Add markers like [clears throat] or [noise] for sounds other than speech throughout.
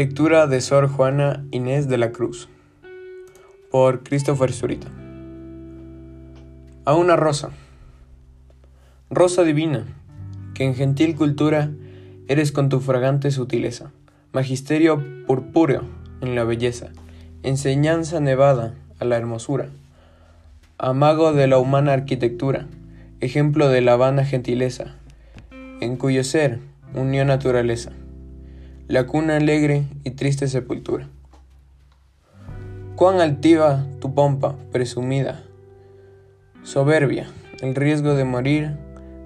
Lectura de Sor Juana Inés de la Cruz por Christopher Zurita. A una rosa. Rosa divina, que en gentil cultura eres con tu fragante sutileza, magisterio purpúreo en la belleza, enseñanza nevada a la hermosura, amago de la humana arquitectura, ejemplo de la vana gentileza, en cuyo ser unió naturaleza, la cuna alegre y triste sepultura. Cuán altiva tu pompa, presumida, soberbia, el riesgo de morir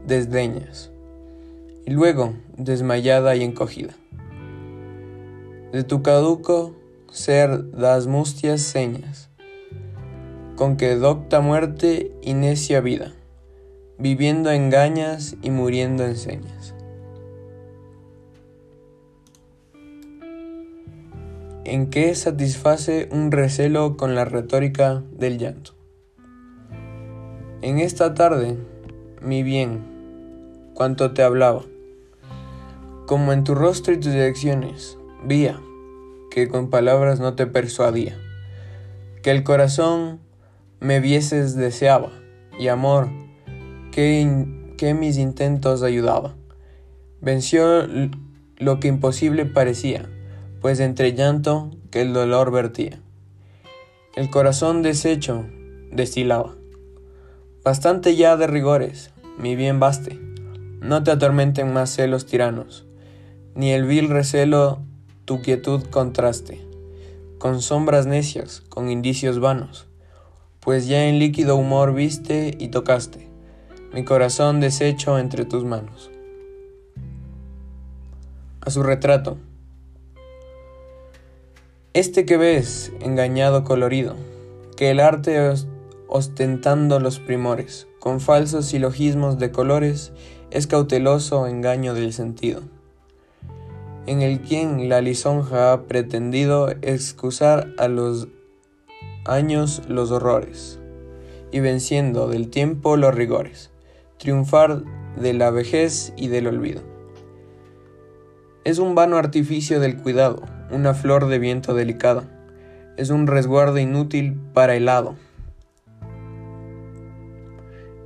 desdeñas, y luego desmayada y encogida. De tu caduco ser das mustias señas, con que docta muerte y necia vida, viviendo engañas y muriendo enseñas. En qué satisface un recelo con la retórica del llanto. En esta tarde, mi bien, cuanto te hablaba, como en tu rostro y tus direcciones, vía que con palabras no te persuadía, que el corazón me vieses deseaba, y amor, que, que mis intentos ayudaba. Venció lo que imposible parecía, pues entre llanto que el dolor vertía. El corazón deshecho destilaba. Bastante ya de rigores, mi bien baste, no te atormenten más celos tiranos, ni el vil recelo tu quietud contraste, con sombras necias, con indicios vanos, pues ya en líquido humor viste y tocaste, mi corazón deshecho entre tus manos. A su retrato, este que ves, engañado colorido, que el arte ostentando los primores, con falsos silogismos de colores, es cauteloso engaño del sentido, en el quien la lisonja ha pretendido excusar a los años los horrores, y venciendo del tiempo los rigores, triunfar de la vejez y del olvido. Es un vano artificio del cuidado, una flor de viento delicada. Es un resguardo inútil para el hado.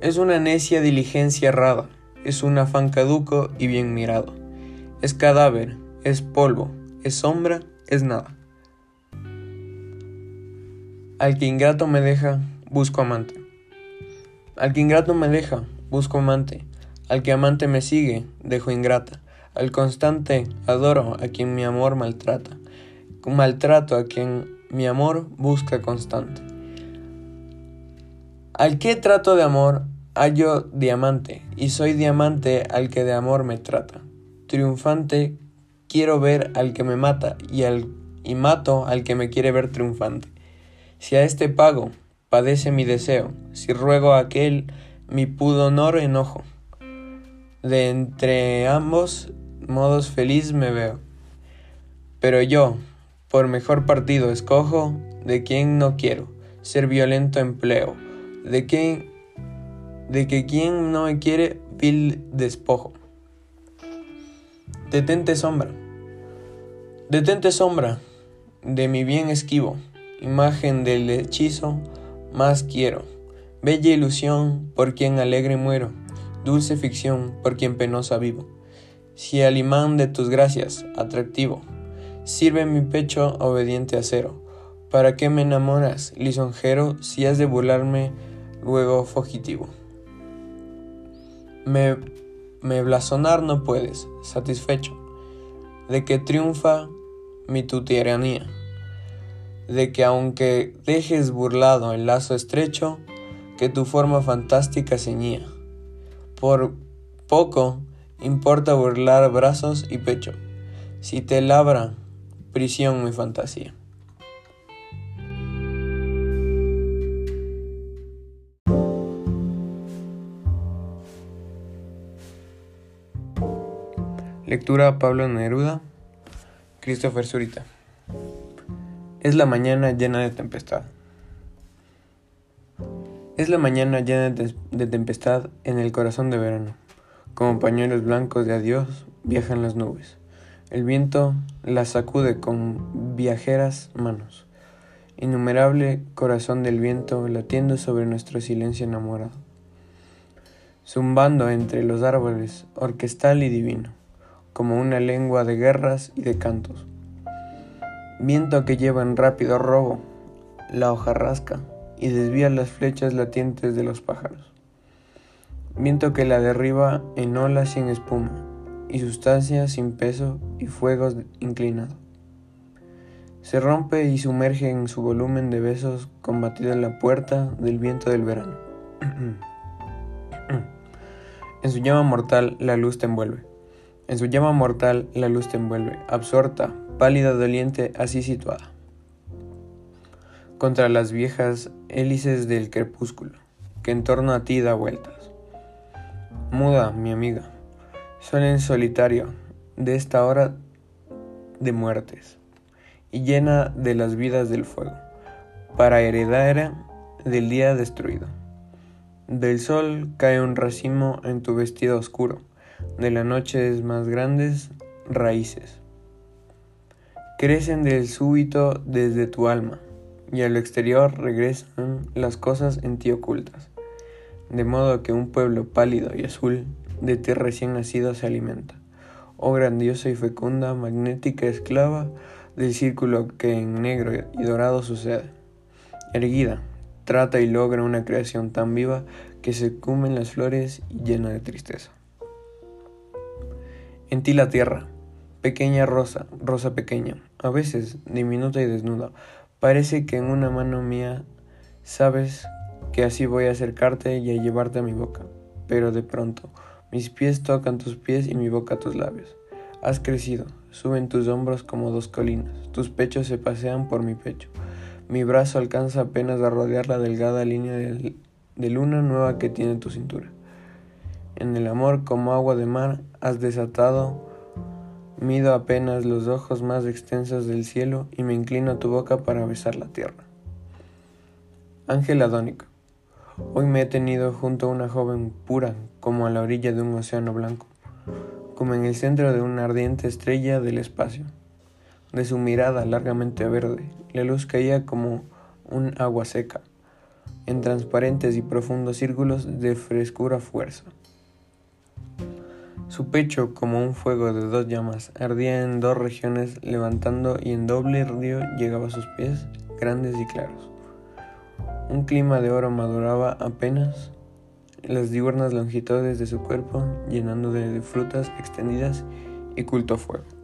Es una necia diligencia errada, es un afán caduco y bien mirado. Es cadáver, es polvo, es sombra, es nada. Al que ingrato me deja, busco amante. Al que ingrato me deja, busco amante. Al que amante me sigue, dejo ingrata. Al constante adoro a quien mi amor maltrata, maltrato a quien mi amor busca constante. Al que trato de amor hallo diamante, y soy diamante al que de amor me trata. Triunfante quiero ver al que me mata, y, al, y mato al que me quiere ver triunfante. Si a este pago padece mi deseo, si ruego a aquel mi pudonor enojo, de entre ambos modos feliz me veo. Pero yo, por mejor partido escojo, de quien no quiero, ser violento empleo, de quien, de que quien no me quiere, vil despojo. Detente sombra, detente sombra, de mi bien esquivo, imagen del hechizo más quiero, bella ilusión por quien alegre muero, dulce ficción por quien penosa vivo si al imán de tus gracias, atractivo, sirve mi pecho obediente acero. ¿Para qué me enamoras, lisonjero, si has de burlarme luego fugitivo? Me, me blasonar no puedes, satisfecho, de que triunfa mi tu tiranía, de que aunque dejes burlado el lazo estrecho, que tu forma fantástica ceñía. Por poco importa burlar brazos y pecho, si te labra prisión mi fantasía. Lectura Pablo Neruda, Christopher Zurita. Es la mañana llena de tempestad. Es la mañana llena de tempestad en el corazón de verano. Como pañuelos blancos de adiós viajan las nubes. El viento la sacude con viajeras manos. Innumerable corazón del viento latiendo sobre nuestro silencio enamorado. Zumbando entre los árboles, orquestal y divino, como una lengua de guerras y de cantos. Viento que lleva en rápido robo la hoja rasca y desvía las flechas latientes de los pájaros. Viento que la derriba en olas sin espuma y sustancia sin peso y fuegos inclinado. Se rompe y sumerge en su volumen de besos combatida en la puerta del viento del verano. [clears throat] en su llama mortal la luz te envuelve. En su llama mortal la luz te envuelve, absorta, pálida, doliente, así situada. Contra las viejas hélices del crepúsculo, que en torno a ti da vueltas. Muda, mi amiga, son en solitario de esta hora de muertes y llena de las vidas del fuego, para heredera del día destruido. Del sol cae un racimo en tu vestido oscuro, de la noche más grandes raíces. Crecen del súbito desde tu alma, y al exterior regresan las cosas en ti ocultas, de modo que un pueblo pálido y azul de ti recién nacido se alimenta. Oh grandiosa y fecunda, magnética esclava del círculo que en negro y dorado sucede. Erguida, trata y logra una creación tan viva que se cumen las flores y llena de tristeza. En ti la tierra, pequeña rosa, rosa pequeña, a veces diminuta y desnuda, parece que en una mano mía sabes que así voy a acercarte y a llevarte a mi boca, pero de pronto mis pies tocan tus pies y mi boca tus labios. Has crecido, suben tus hombros como dos colinas, tus pechos se pasean por mi pecho. Mi brazo alcanza apenas a rodear la delgada línea de, luna nueva que tiene tu cintura. En el amor como agua de mar has desatado, mido apenas los ojos más extensos del cielo y me inclino a tu boca para besar la tierra. Ángel Adónico. Hoy me he tenido junto a una joven pura como a la orilla de un océano blanco, como en el centro de una ardiente estrella del espacio. De su mirada largamente verde, la luz caía como un agua seca, en transparentes y profundos círculos de frescura fuerza. Su pecho, como un fuego de dos llamas, ardía en dos regiones, levantando y en doble río llegaba a sus pies, grandes y claros. Un clima de oro maduraba apenas las diurnas longitudes de su cuerpo, llenando de frutas extendidas y culto fuego.